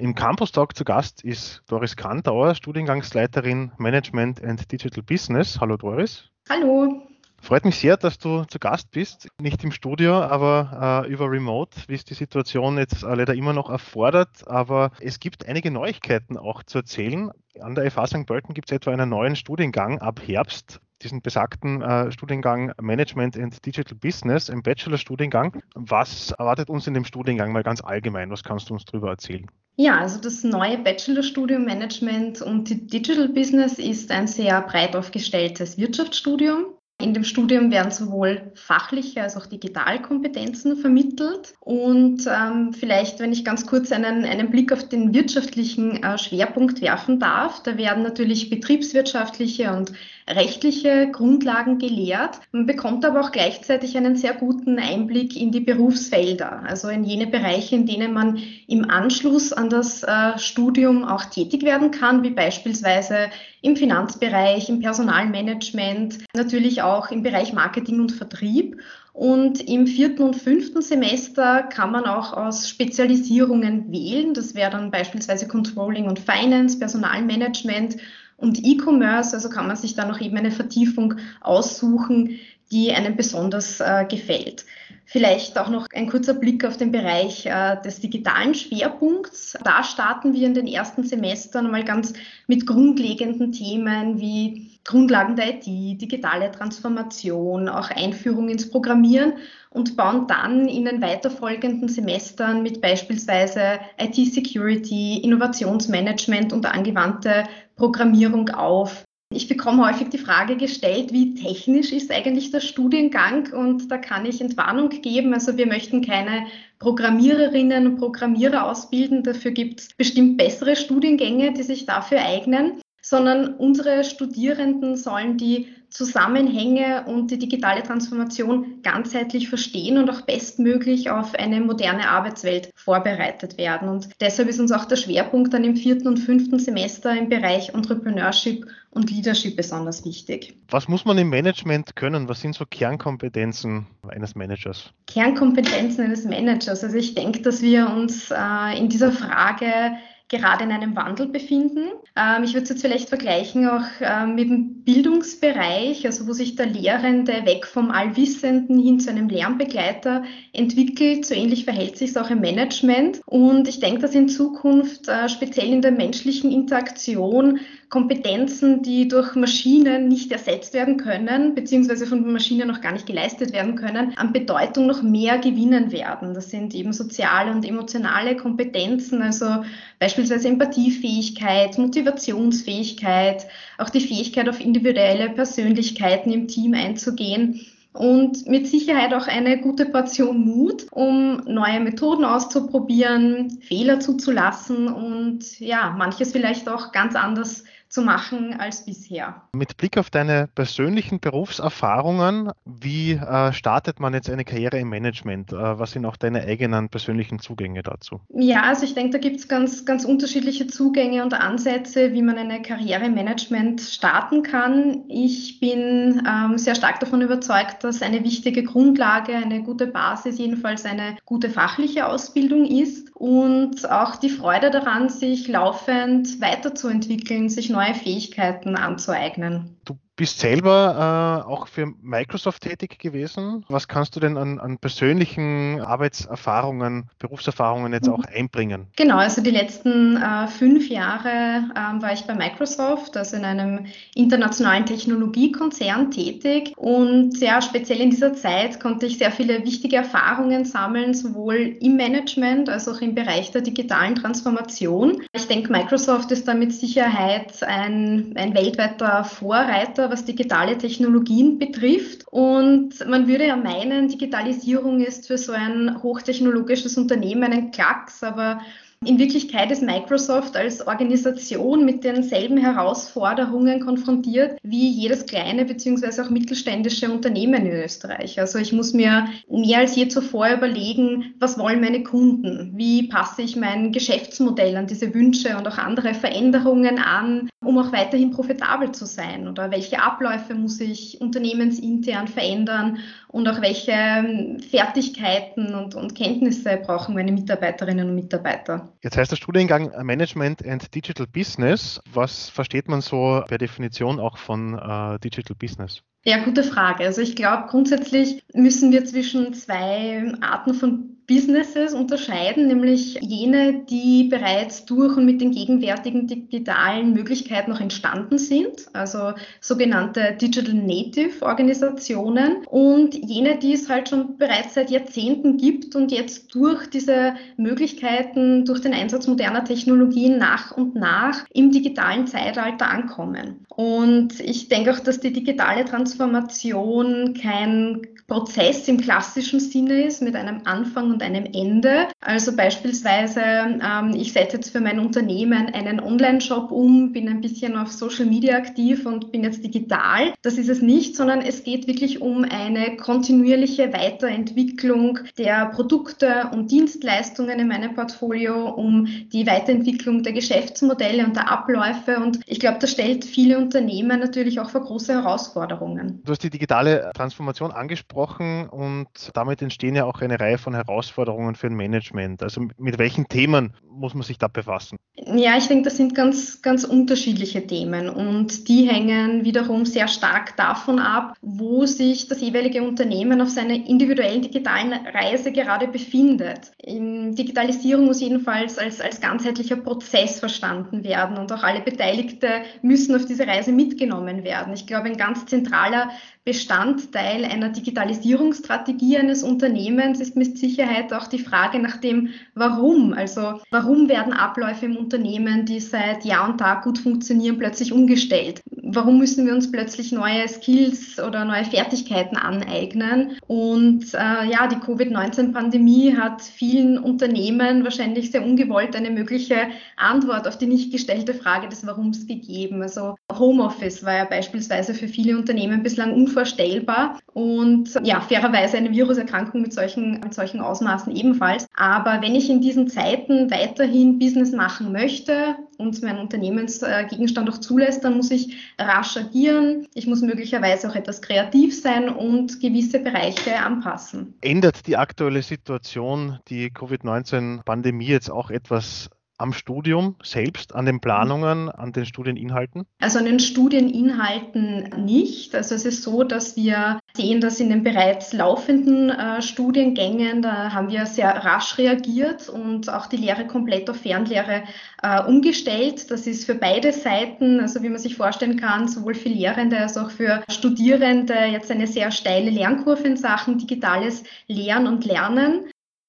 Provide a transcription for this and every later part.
Im Campus Talk zu Gast ist Doris Kantauer, Studiengangsleiterin Management and Digital Business. Hallo Doris. Hallo. Freut mich sehr, dass du zu Gast bist. Nicht im Studio, aber äh, über Remote, wie es die Situation jetzt äh, leider immer noch erfordert. Aber es gibt einige Neuigkeiten auch zu erzählen. An der FH St. Pölten gibt es etwa einen neuen Studiengang ab Herbst diesen besagten äh, Studiengang Management and Digital Business, im Bachelorstudiengang. Was erwartet uns in dem Studiengang mal ganz allgemein? Was kannst du uns darüber erzählen? Ja, also das neue Bachelorstudium Management und Digital Business ist ein sehr breit aufgestelltes Wirtschaftsstudium. In dem Studium werden sowohl fachliche als auch Digitalkompetenzen vermittelt. Und ähm, vielleicht, wenn ich ganz kurz einen, einen Blick auf den wirtschaftlichen äh, Schwerpunkt werfen darf, da werden natürlich betriebswirtschaftliche und rechtliche Grundlagen gelehrt. Man bekommt aber auch gleichzeitig einen sehr guten Einblick in die Berufsfelder, also in jene Bereiche, in denen man im Anschluss an das äh, Studium auch tätig werden kann, wie beispielsweise im Finanzbereich, im Personalmanagement, natürlich auch im Bereich Marketing und Vertrieb. Und im vierten und fünften Semester kann man auch aus Spezialisierungen wählen. Das wäre dann beispielsweise Controlling und Finance, Personalmanagement und E-Commerce. Also kann man sich da noch eben eine Vertiefung aussuchen, die einem besonders äh, gefällt. Vielleicht auch noch ein kurzer Blick auf den Bereich äh, des digitalen Schwerpunkts. Da starten wir in den ersten Semestern mal ganz mit grundlegenden Themen wie Grundlagen der IT, digitale Transformation, auch Einführung ins Programmieren und bauen dann in den weiterfolgenden Semestern mit beispielsweise IT-Security, Innovationsmanagement und angewandte Programmierung auf. Ich bekomme häufig die Frage gestellt, wie technisch ist eigentlich der Studiengang? Und da kann ich Entwarnung geben. Also wir möchten keine Programmiererinnen und Programmierer ausbilden. Dafür gibt es bestimmt bessere Studiengänge, die sich dafür eignen sondern unsere Studierenden sollen die Zusammenhänge und die digitale Transformation ganzheitlich verstehen und auch bestmöglich auf eine moderne Arbeitswelt vorbereitet werden. Und deshalb ist uns auch der Schwerpunkt dann im vierten und fünften Semester im Bereich Entrepreneurship und Leadership besonders wichtig. Was muss man im Management können? Was sind so Kernkompetenzen eines Managers? Kernkompetenzen eines Managers. Also ich denke, dass wir uns äh, in dieser Frage gerade in einem Wandel befinden. Ähm, ich würde es jetzt vielleicht vergleichen auch ähm, mit dem Bildungsbereich, also wo sich der Lehrende weg vom Allwissenden hin zu einem Lernbegleiter entwickelt. So ähnlich verhält sich es auch im Management. Und ich denke, dass in Zukunft äh, speziell in der menschlichen Interaktion Kompetenzen, die durch Maschinen nicht ersetzt werden können, beziehungsweise von Maschinen noch gar nicht geleistet werden können, an Bedeutung noch mehr gewinnen werden. Das sind eben soziale und emotionale Kompetenzen, also beispielsweise Empathiefähigkeit, Motivationsfähigkeit, auch die Fähigkeit, auf individuelle Persönlichkeiten im Team einzugehen und mit Sicherheit auch eine gute Portion Mut, um neue Methoden auszuprobieren, Fehler zuzulassen und ja, manches vielleicht auch ganz anders zu machen als bisher. Mit Blick auf deine persönlichen Berufserfahrungen, wie äh, startet man jetzt eine Karriere im Management? Äh, was sind auch deine eigenen persönlichen Zugänge dazu? Ja, also ich denke, da gibt es ganz, ganz unterschiedliche Zugänge und Ansätze, wie man eine Karriere im Management starten kann. Ich bin ähm, sehr stark davon überzeugt, dass eine wichtige Grundlage, eine gute Basis, jedenfalls eine gute fachliche Ausbildung ist und auch die Freude daran, sich laufend weiterzuentwickeln, sich neu neue Fähigkeiten anzueignen. Du bist selber äh, auch für Microsoft tätig gewesen. Was kannst du denn an, an persönlichen Arbeitserfahrungen, Berufserfahrungen jetzt auch einbringen? Genau, also die letzten äh, fünf Jahre ähm, war ich bei Microsoft, also in einem internationalen Technologiekonzern tätig. Und ja, speziell in dieser Zeit konnte ich sehr viele wichtige Erfahrungen sammeln, sowohl im Management als auch im Bereich der digitalen Transformation. Ich denke, Microsoft ist da mit Sicherheit ein, ein weltweiter Vorreiter was digitale Technologien betrifft. Und man würde ja meinen, Digitalisierung ist für so ein hochtechnologisches Unternehmen ein Klacks, aber in Wirklichkeit ist Microsoft als Organisation mit denselben Herausforderungen konfrontiert wie jedes kleine bzw. auch mittelständische Unternehmen in Österreich. Also ich muss mir mehr als je zuvor überlegen, was wollen meine Kunden? Wie passe ich mein Geschäftsmodell an diese Wünsche und auch andere Veränderungen an, um auch weiterhin profitabel zu sein? Oder welche Abläufe muss ich unternehmensintern verändern und auch welche Fertigkeiten und, und Kenntnisse brauchen meine Mitarbeiterinnen und Mitarbeiter? Jetzt heißt der Studiengang Management and Digital Business. Was versteht man so per Definition auch von äh, Digital Business? Ja, gute Frage. Also ich glaube, grundsätzlich müssen wir zwischen zwei Arten von Businesses unterscheiden, nämlich jene, die bereits durch und mit den gegenwärtigen digitalen Möglichkeiten noch entstanden sind, also sogenannte Digital Native Organisationen und jene, die es halt schon bereits seit Jahrzehnten gibt und jetzt durch diese Möglichkeiten, durch den Einsatz moderner Technologien nach und nach im digitalen Zeitalter ankommen. Und ich denke auch, dass die digitale Transformation kein Prozess im klassischen Sinne ist mit einem Anfang und einem Ende. Also beispielsweise, ähm, ich setze jetzt für mein Unternehmen einen Online-Shop um, bin ein bisschen auf Social Media aktiv und bin jetzt digital. Das ist es nicht, sondern es geht wirklich um eine kontinuierliche Weiterentwicklung der Produkte und Dienstleistungen in meinem Portfolio, um die Weiterentwicklung der Geschäftsmodelle und der Abläufe. Und ich glaube, das stellt viele Unternehmen natürlich auch vor große Herausforderungen. Du hast die digitale Transformation angesprochen angesprochen und damit entstehen ja auch eine Reihe von Herausforderungen für ein Management. Also mit welchen Themen muss man sich da befassen? Ja, ich denke, das sind ganz, ganz unterschiedliche Themen und die hängen wiederum sehr stark davon ab, wo sich das jeweilige Unternehmen auf seiner individuellen digitalen Reise gerade befindet. Digitalisierung muss jedenfalls als, als ganzheitlicher Prozess verstanden werden und auch alle Beteiligte müssen auf diese Reise mitgenommen werden. Ich glaube, ein ganz zentraler Bestandteil einer Digitalisierungsstrategie eines Unternehmens ist mit Sicherheit auch die Frage nach dem Warum. Also warum werden Abläufe im Unternehmen, die seit Jahr und Tag gut funktionieren, plötzlich umgestellt? Warum müssen wir uns plötzlich neue Skills oder neue Fertigkeiten aneignen? Und äh, ja, die Covid-19-Pandemie hat vielen Unternehmen wahrscheinlich sehr ungewollt eine mögliche Antwort auf die nicht gestellte Frage des Warums gegeben. Also Homeoffice war ja beispielsweise für viele Unternehmen bislang unvorstellbar und ja, fairerweise eine Viruserkrankung mit solchen, mit solchen Ausmaßen ebenfalls. Aber wenn ich in diesen Zeiten weiterhin Business machen möchte und mein Unternehmensgegenstand auch zulässt, dann muss ich rasch agieren. Ich muss möglicherweise auch etwas kreativ sein und gewisse Bereiche anpassen. Ändert die aktuelle Situation, die Covid-19-Pandemie jetzt auch etwas am Studium selbst, an den Planungen, an den Studieninhalten? Also an den Studieninhalten nicht. Also es ist so, dass wir sehen, dass in den bereits laufenden äh, Studiengängen, da haben wir sehr rasch reagiert und auch die Lehre komplett auf Fernlehre äh, umgestellt. Das ist für beide Seiten, also wie man sich vorstellen kann, sowohl für Lehrende als auch für Studierende jetzt eine sehr steile Lernkurve in Sachen digitales Lehren und Lernen.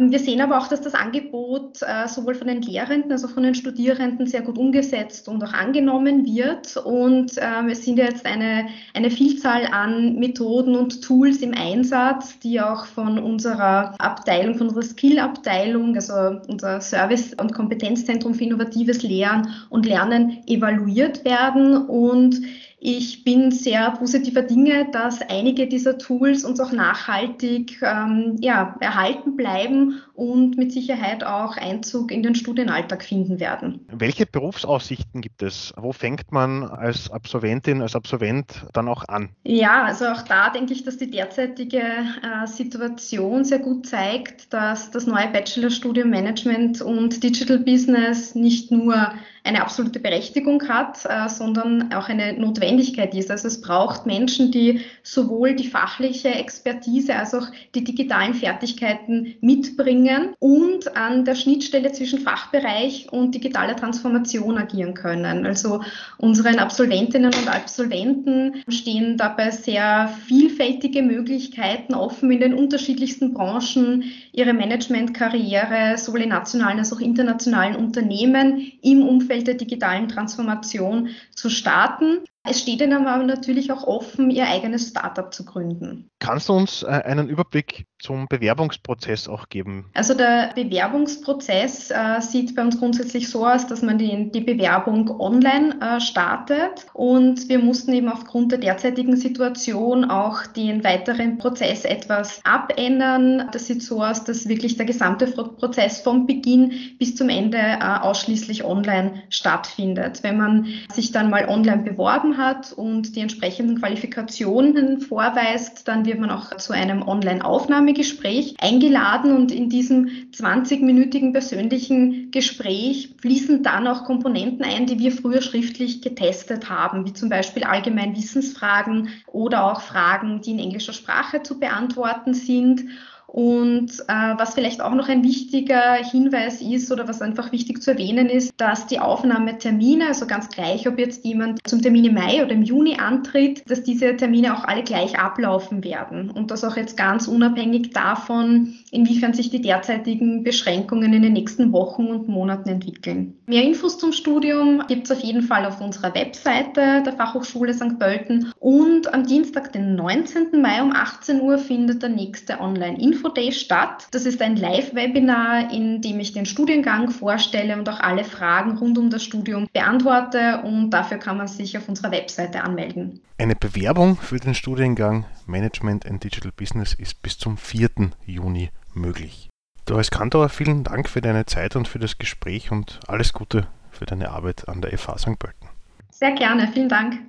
Wir sehen aber auch, dass das Angebot äh, sowohl von den Lehrenden als auch von den Studierenden sehr gut umgesetzt und auch angenommen wird. Und ähm, es sind jetzt eine, eine Vielzahl an Methoden und Tools im Einsatz, die auch von unserer Abteilung, von unserer Skill-Abteilung, also unser Service- und Kompetenzzentrum für innovatives Lehren und Lernen evaluiert werden. Und ich bin sehr positiver Dinge, dass einige dieser Tools uns auch nachhaltig ähm, ja, erhalten bleiben und mit Sicherheit auch Einzug in den Studienalltag finden werden. Welche Berufsaussichten gibt es? Wo fängt man als Absolventin, als Absolvent dann auch an? Ja, also auch da denke ich, dass die derzeitige äh, Situation sehr gut zeigt, dass das neue Bachelorstudium Management und Digital Business nicht nur eine absolute Berechtigung hat, äh, sondern auch eine Notwendigkeit ist. Also es braucht Menschen, die sowohl die fachliche Expertise als auch die digitalen Fertigkeiten mitbringen und an der Schnittstelle zwischen Fachbereich und digitaler Transformation agieren können. Also unseren Absolventinnen und Absolventen stehen dabei sehr vielfältige Möglichkeiten offen in den unterschiedlichsten Branchen, ihre Managementkarriere sowohl in nationalen als auch internationalen Unternehmen im Umfeld Umfeld der digitalen Transformation zu starten. Es steht ihnen aber natürlich auch offen, ihr eigenes Startup zu gründen. Kannst du uns äh, einen Überblick zum Bewerbungsprozess auch geben? Also der Bewerbungsprozess äh, sieht bei uns grundsätzlich so aus, dass man die, die Bewerbung online äh, startet und wir mussten eben aufgrund der derzeitigen Situation auch den weiteren Prozess etwas abändern. Das sieht so aus, dass wirklich der gesamte Prozess vom Beginn bis zum Ende äh, ausschließlich online stattfindet. Wenn man sich dann mal online beworben beworben hat und die entsprechenden Qualifikationen vorweist, dann wird man auch zu einem Online-Aufnahmegespräch eingeladen und in diesem 20-minütigen persönlichen Gespräch fließen dann auch Komponenten ein, die wir früher schriftlich getestet haben, wie zum Beispiel allgemein Wissensfragen oder auch Fragen, die in englischer Sprache zu beantworten sind. Und äh, was vielleicht auch noch ein wichtiger Hinweis ist oder was einfach wichtig zu erwähnen ist, dass die Aufnahmetermine, also ganz gleich, ob jetzt jemand zum Termin im Mai oder im Juni antritt, dass diese Termine auch alle gleich ablaufen werden und das auch jetzt ganz unabhängig davon, inwiefern sich die derzeitigen Beschränkungen in den nächsten Wochen und Monaten entwickeln. Mehr Infos zum Studium gibt es auf jeden Fall auf unserer Webseite der Fachhochschule St. Pölten und am Dienstag, den 19. Mai um 18 Uhr findet der nächste Online-Info Info statt. Das ist ein Live-Webinar, in dem ich den Studiengang vorstelle und auch alle Fragen rund um das Studium beantworte und dafür kann man sich auf unserer Webseite anmelden. Eine Bewerbung für den Studiengang Management and Digital Business ist bis zum 4. Juni möglich. Doris Kantor, vielen Dank für deine Zeit und für das Gespräch und alles Gute für deine Arbeit an der FH St. Pölten. Sehr gerne, vielen Dank.